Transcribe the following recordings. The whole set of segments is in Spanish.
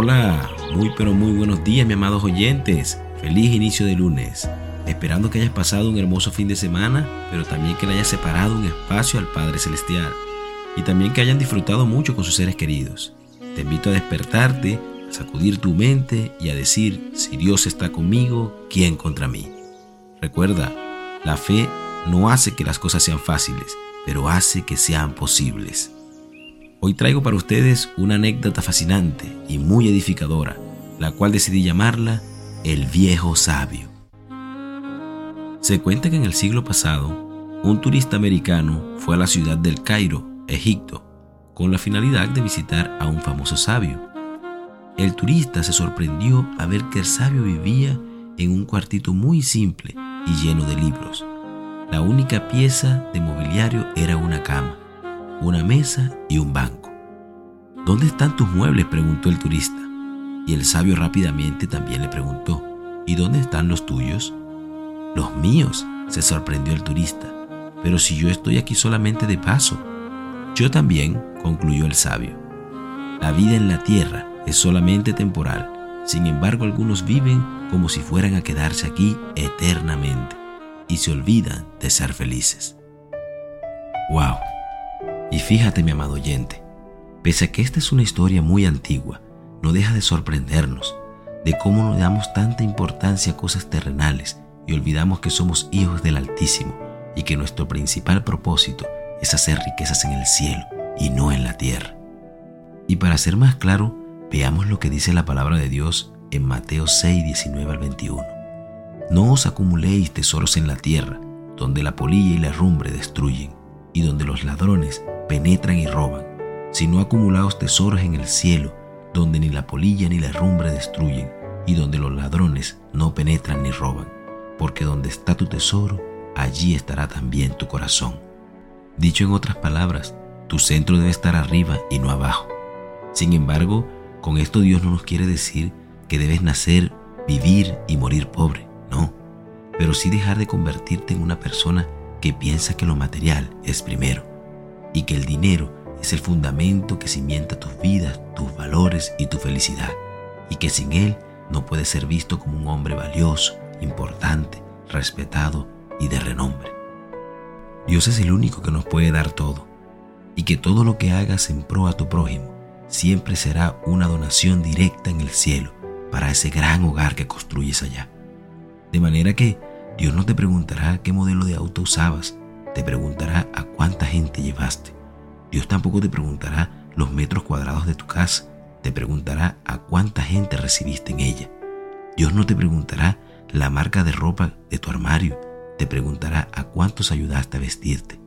Hola, muy pero muy buenos días, mis amados oyentes. Feliz inicio de lunes. Esperando que hayas pasado un hermoso fin de semana, pero también que le hayas separado un espacio al Padre Celestial. Y también que hayan disfrutado mucho con sus seres queridos. Te invito a despertarte, a sacudir tu mente y a decir, si Dios está conmigo, ¿quién contra mí? Recuerda, la fe no hace que las cosas sean fáciles, pero hace que sean posibles. Hoy traigo para ustedes una anécdota fascinante y muy edificadora, la cual decidí llamarla El viejo sabio. Se cuenta que en el siglo pasado, un turista americano fue a la ciudad del Cairo, Egipto, con la finalidad de visitar a un famoso sabio. El turista se sorprendió a ver que el sabio vivía en un cuartito muy simple y lleno de libros. La única pieza de mobiliario era una cama una mesa y un banco. ¿Dónde están tus muebles? preguntó el turista. Y el sabio rápidamente también le preguntó, ¿y dónde están los tuyos? Los míos, se sorprendió el turista, pero si yo estoy aquí solamente de paso. Yo también, concluyó el sabio. La vida en la tierra es solamente temporal, sin embargo algunos viven como si fueran a quedarse aquí eternamente y se olvidan de ser felices. ¡Wow! Y fíjate, mi amado oyente, pese a que esta es una historia muy antigua, no deja de sorprendernos de cómo nos damos tanta importancia a cosas terrenales y olvidamos que somos hijos del Altísimo y que nuestro principal propósito es hacer riquezas en el cielo y no en la tierra. Y para ser más claro, veamos lo que dice la palabra de Dios en Mateo 6, 19 al 21. No os acumuléis tesoros en la tierra, donde la polilla y la rumbre destruyen, y donde los ladrones penetran y roban, sino acumulados tesoros en el cielo, donde ni la polilla ni la herrumbre destruyen, y donde los ladrones no penetran ni roban, porque donde está tu tesoro, allí estará también tu corazón. Dicho en otras palabras, tu centro debe estar arriba y no abajo. Sin embargo, con esto Dios no nos quiere decir que debes nacer, vivir y morir pobre, no, pero sí dejar de convertirte en una persona que piensa que lo material es primero y que el dinero es el fundamento que cimienta tus vidas, tus valores y tu felicidad, y que sin él no puedes ser visto como un hombre valioso, importante, respetado y de renombre. Dios es el único que nos puede dar todo, y que todo lo que hagas en pro a tu prójimo siempre será una donación directa en el cielo para ese gran hogar que construyes allá. De manera que Dios no te preguntará qué modelo de auto usabas, te preguntará a cuánta gente llevaste. Dios tampoco te preguntará los metros cuadrados de tu casa, te preguntará a cuánta gente recibiste en ella. Dios no te preguntará la marca de ropa de tu armario, te preguntará a cuántos ayudaste a vestirte.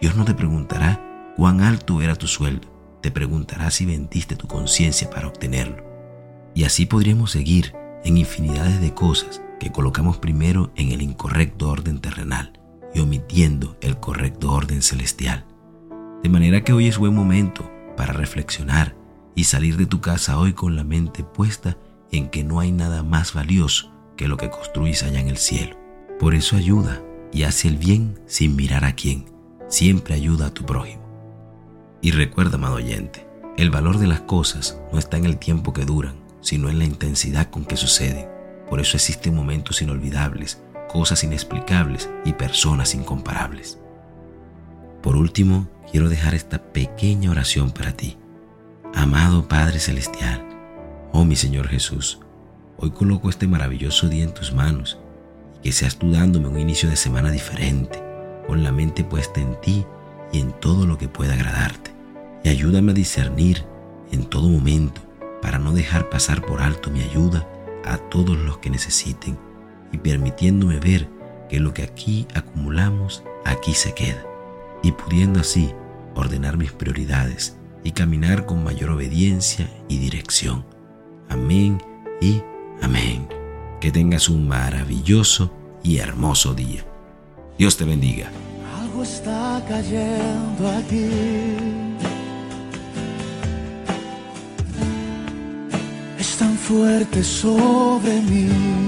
Dios no te preguntará cuán alto era tu sueldo, te preguntará si vendiste tu conciencia para obtenerlo. Y así podríamos seguir en infinidades de cosas que colocamos primero en el incorrecto orden terrenal y omitiendo el correcto orden celestial. De manera que hoy es buen momento para reflexionar y salir de tu casa hoy con la mente puesta en que no hay nada más valioso que lo que construís allá en el cielo. Por eso ayuda y hace el bien sin mirar a quién. Siempre ayuda a tu prójimo. Y recuerda, amado oyente, el valor de las cosas no está en el tiempo que duran, sino en la intensidad con que suceden. Por eso existen momentos inolvidables cosas inexplicables y personas incomparables. Por último, quiero dejar esta pequeña oración para ti. Amado Padre Celestial, oh mi Señor Jesús, hoy coloco este maravilloso día en tus manos y que seas tú dándome un inicio de semana diferente, con la mente puesta en ti y en todo lo que pueda agradarte. Y ayúdame a discernir en todo momento para no dejar pasar por alto mi ayuda a todos los que necesiten y permitiéndome ver que lo que aquí acumulamos aquí se queda y pudiendo así ordenar mis prioridades y caminar con mayor obediencia y dirección. Amén y amén. Que tengas un maravilloso y hermoso día. Dios te bendiga. Algo está cayendo aquí. Es tan fuerte sobre mí.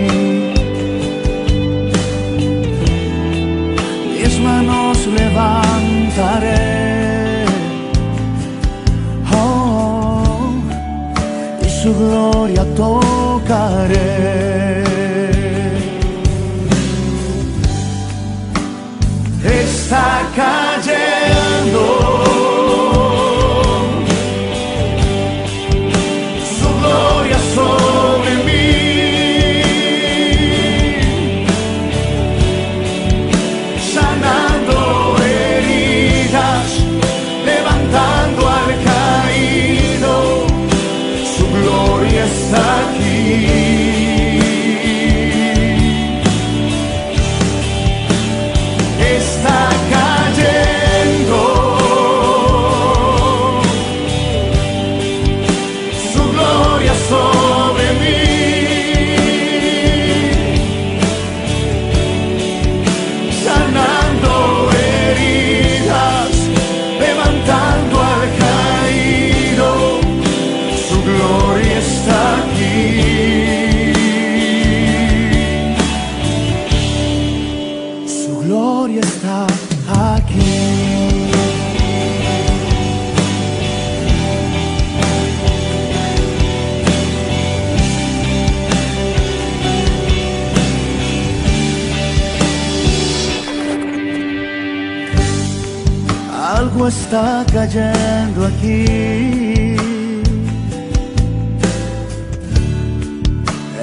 Está cayendo aquí.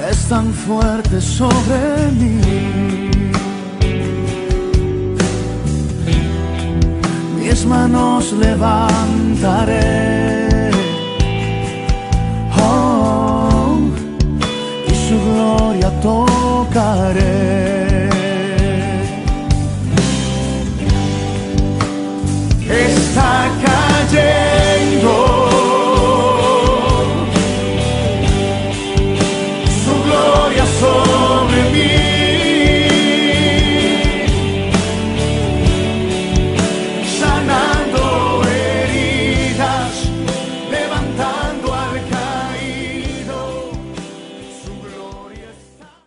Es tan fuerte sobre mí. mis manos levantaré. Oh, y su gloria tocaré.